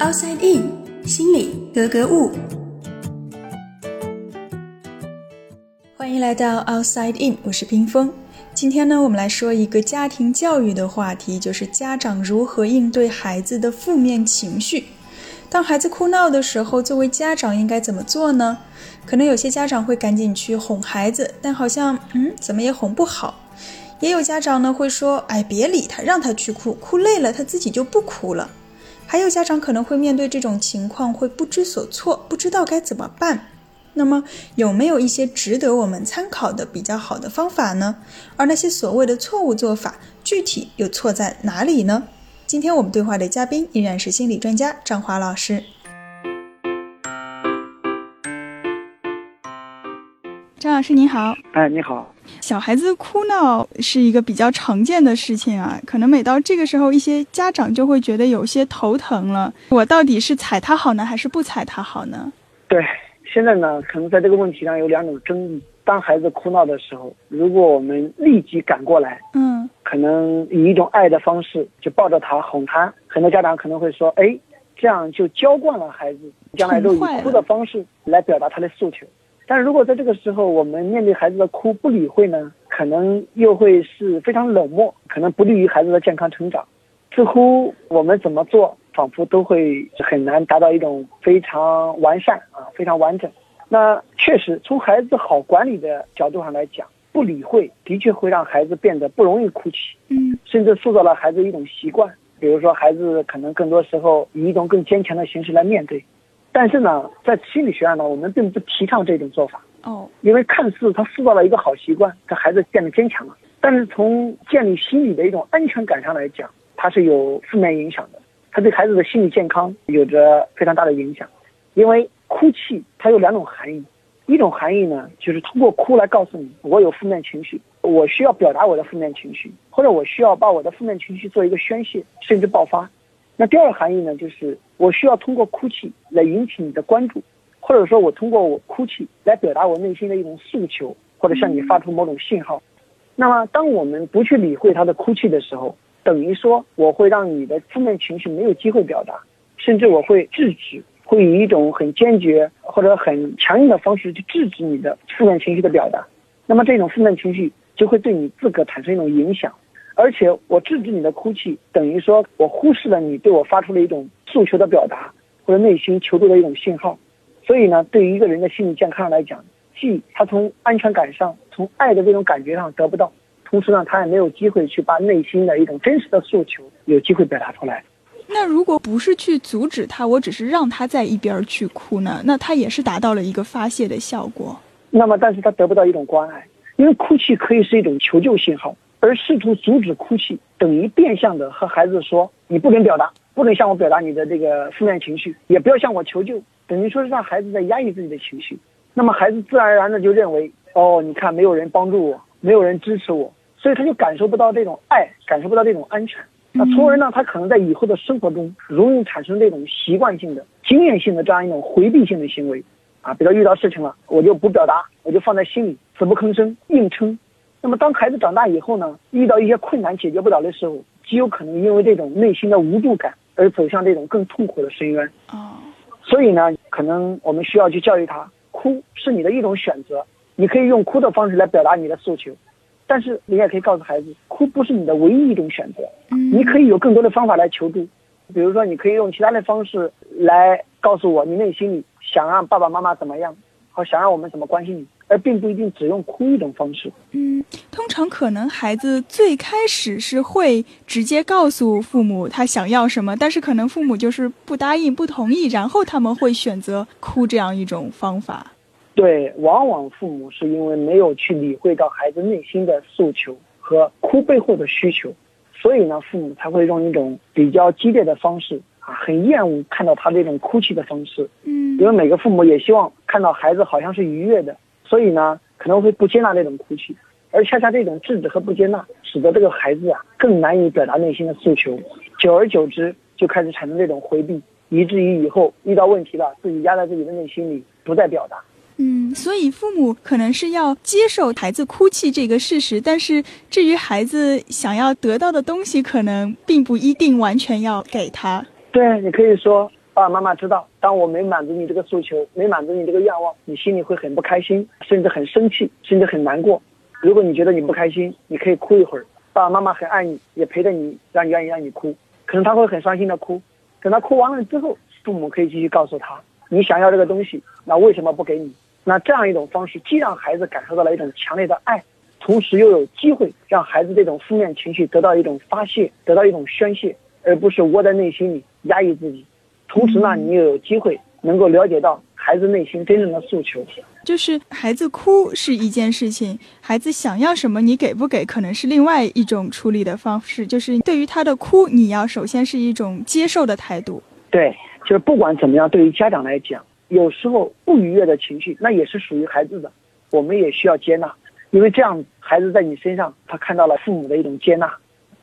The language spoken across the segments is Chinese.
Outside In，心里格格物。欢迎来到 Outside In，我是冰峰。今天呢，我们来说一个家庭教育的话题，就是家长如何应对孩子的负面情绪。当孩子哭闹的时候，作为家长应该怎么做呢？可能有些家长会赶紧去哄孩子，但好像嗯，怎么也哄不好。也有家长呢会说，哎，别理他，让他去哭，哭累了他自己就不哭了。还有家长可能会面对这种情况会不知所措，不知道该怎么办。那么有没有一些值得我们参考的比较好的方法呢？而那些所谓的错误做法，具体又错在哪里呢？今天我们对话的嘉宾依然是心理专家张华老师。张老师您好，哎，你好。小孩子哭闹是一个比较常见的事情啊，可能每到这个时候，一些家长就会觉得有些头疼了。我到底是踩他好呢，还是不踩他好呢？对，现在呢，可能在这个问题上有两种争议。当孩子哭闹的时候，如果我们立即赶过来，嗯，可能以一种爱的方式就抱着他哄他，很多家长可能会说，哎，这样就娇惯了孩子，将来都以哭的方式来表达他的诉求。但是如果在这个时候我们面对孩子的哭不理会呢，可能又会是非常冷漠，可能不利于孩子的健康成长。似乎我们怎么做，仿佛都会很难达到一种非常完善啊，非常完整。那确实从孩子好管理的角度上来讲，不理会的确会让孩子变得不容易哭泣，嗯，甚至塑造了孩子一种习惯。比如说，孩子可能更多时候以一种更坚强的形式来面对。但是呢，在心理学上呢，我们并不提倡这种做法。哦，因为看似他塑造了一个好习惯，这孩子变得坚强了，但是从建立心理的一种安全感上来讲，它是有负面影响的，它对孩子的心理健康有着非常大的影响。因为哭泣它有两种含义，一种含义呢，就是通过哭来告诉你我有负面情绪，我需要表达我的负面情绪，或者我需要把我的负面情绪做一个宣泄，甚至爆发。那第二个含义呢，就是我需要通过哭泣来引起你的关注，或者说我通过我哭泣来表达我内心的一种诉求，或者向你发出某种信号。那么，当我们不去理会他的哭泣的时候，等于说我会让你的负面情绪没有机会表达，甚至我会制止，会以一种很坚决或者很强硬的方式去制止你的负面情绪的表达。那么，这种负面情绪就会对你自个产生一种影响。而且我制止你的哭泣，等于说我忽视了你对我发出了一种诉求的表达，或者内心求助的一种信号。所以呢，对于一个人的心理健康来讲，既他从安全感上、从爱的这种感觉上得不到，同时呢，他也没有机会去把内心的一种真实的诉求有机会表达出来。那如果不是去阻止他，我只是让他在一边去哭呢？那他也是达到了一个发泄的效果。那么，但是他得不到一种关爱，因为哭泣可以是一种求救信号。而试图阻止哭泣，等于变相的和孩子说：“你不准表达，不准向我表达你的这个负面情绪，也不要向我求救。”等于说是让孩子在压抑自己的情绪。那么孩子自然而然的就认为：“哦，你看，没有人帮助我，没有人支持我，所以他就感受不到这种爱，感受不到这种安全。那从而呢，他可能在以后的生活中容易产生这种习惯性的、经验性的这样一种回避性的行为。啊，比如遇到事情了，我就不表达，我就放在心里，死不吭声，硬撑。”那么，当孩子长大以后呢，遇到一些困难解决不了的时候，极有可能因为这种内心的无助感而走向这种更痛苦的深渊。哦，所以呢，可能我们需要去教育他，哭是你的一种选择，你可以用哭的方式来表达你的诉求，但是你也可以告诉孩子，哭不是你的唯一一种选择。嗯，你可以有更多的方法来求助，比如说，你可以用其他的方式来告诉我，你内心里想让爸爸妈妈怎么样，和想让我们怎么关心你。而并不一定只用哭一种方式。嗯，通常可能孩子最开始是会直接告诉父母他想要什么，但是可能父母就是不答应、不同意，然后他们会选择哭这样一种方法。对，往往父母是因为没有去理会到孩子内心的诉求和哭背后的需求，所以呢，父母才会用一种比较激烈的方式啊，很厌恶看到他这种哭泣的方式。嗯，因为每个父母也希望看到孩子好像是愉悦的。所以呢，可能会不接纳那种哭泣，而恰恰这种制止和不接纳，使得这个孩子啊更难以表达内心的诉求，久而久之就开始产生这种回避，以至于以后遇到问题了，自己压在自己的内心里，不再表达。嗯，所以父母可能是要接受孩子哭泣这个事实，但是至于孩子想要得到的东西，可能并不一定完全要给他。对，你可以说。爸爸妈妈知道，当我没满足你这个诉求，没满足你这个愿望，你心里会很不开心，甚至很生气，甚至很难过。如果你觉得你不开心，你可以哭一会儿，爸爸妈妈很爱你，也陪着你，让愿意让你哭。可能他会很伤心的哭，等他哭完了之后，父母可以继续告诉他，你想要这个东西，那为什么不给你？那这样一种方式，既让孩子感受到了一种强烈的爱，同时又有机会让孩子这种负面情绪得到一种发泄，得到一种宣泄，而不是窝在内心里压抑自己。同时呢，你又有机会能够了解到孩子内心真正的诉求。就是孩子哭是一件事情，孩子想要什么，你给不给，可能是另外一种处理的方式。就是对于他的哭，你要首先是一种接受的态度。对，就是不管怎么样，对于家长来讲，有时候不愉悦的情绪，那也是属于孩子的，我们也需要接纳，因为这样孩子在你身上，他看到了父母的一种接纳。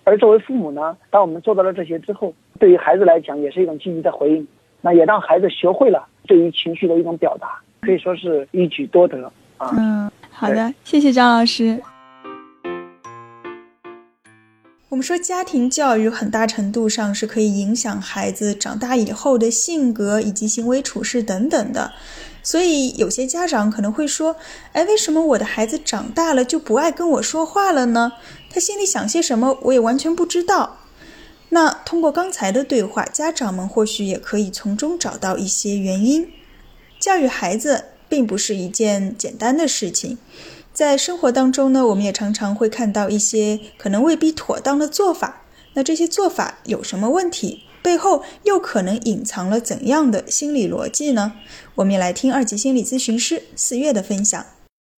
而作为父母呢，当我们做到了这些之后，对于孩子来讲，也是一种积极的回应，那也让孩子学会了对于情绪的一种表达。可以说是一举多得啊！嗯，好的，谢谢张老师。我们说，家庭教育很大程度上是可以影响孩子长大以后的性格以及行为处事等等的。所以，有些家长可能会说：“哎，为什么我的孩子长大了就不爱跟我说话了呢？他心里想些什么，我也完全不知道。”那通过刚才的对话，家长们或许也可以从中找到一些原因。教育孩子并不是一件简单的事情，在生活当中呢，我们也常常会看到一些可能未必妥当的做法。那这些做法有什么问题？背后又可能隐藏了怎样的心理逻辑呢？我们也来听二级心理咨询师四月的分享。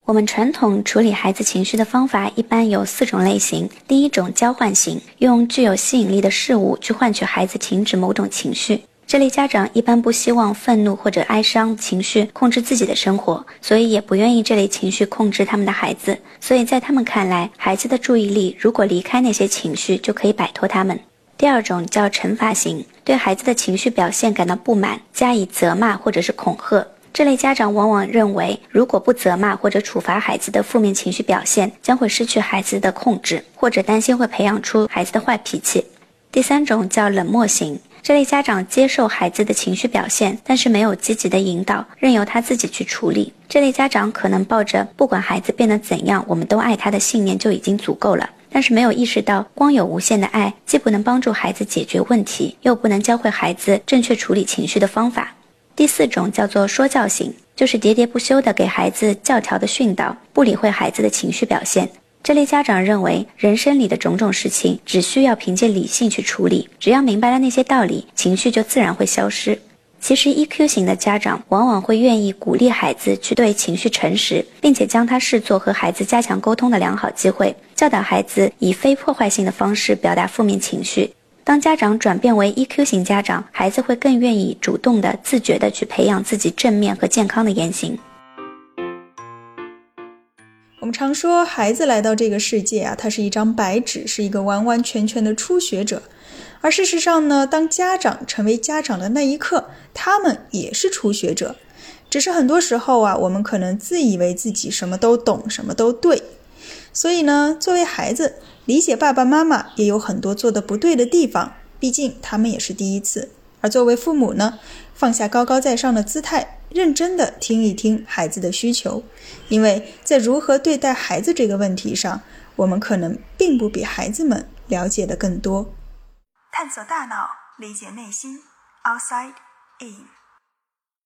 我们传统处理孩子情绪的方法一般有四种类型。第一种交换型，用具有吸引力的事物去换取孩子停止某种情绪。这类家长一般不希望愤怒或者哀伤情绪控制自己的生活，所以也不愿意这类情绪控制他们的孩子。所以在他们看来，孩子的注意力如果离开那些情绪，就可以摆脱他们。第二种叫惩罚型，对孩子的情绪表现感到不满，加以责骂或者是恐吓。这类家长往往认为，如果不责骂或者处罚孩子的负面情绪表现，将会失去孩子的控制，或者担心会培养出孩子的坏脾气。第三种叫冷漠型。这类家长接受孩子的情绪表现，但是没有积极的引导，任由他自己去处理。这类家长可能抱着不管孩子变得怎样，我们都爱他的信念就已经足够了，但是没有意识到，光有无限的爱，既不能帮助孩子解决问题，又不能教会孩子正确处理情绪的方法。第四种叫做说教型，就是喋喋不休的给孩子教条的训导，不理会孩子的情绪表现。这类家长认为，人生里的种种事情只需要凭借理性去处理，只要明白了那些道理，情绪就自然会消失。其实，EQ 型的家长往往会愿意鼓励孩子去对情绪诚实，并且将它视作和孩子加强沟通的良好机会，教导孩子以非破坏性的方式表达负面情绪。当家长转变为 EQ 型家长，孩子会更愿意主动的、自觉的去培养自己正面和健康的言行。我们常说，孩子来到这个世界啊，他是一张白纸，是一个完完全全的初学者。而事实上呢，当家长成为家长的那一刻，他们也是初学者。只是很多时候啊，我们可能自以为自己什么都懂，什么都对。所以呢，作为孩子，理解爸爸妈妈也有很多做的不对的地方，毕竟他们也是第一次。而作为父母呢，放下高高在上的姿态。认真的听一听孩子的需求，因为在如何对待孩子这个问题上，我们可能并不比孩子们了解的更多。探索大脑，理解内心，Outside In。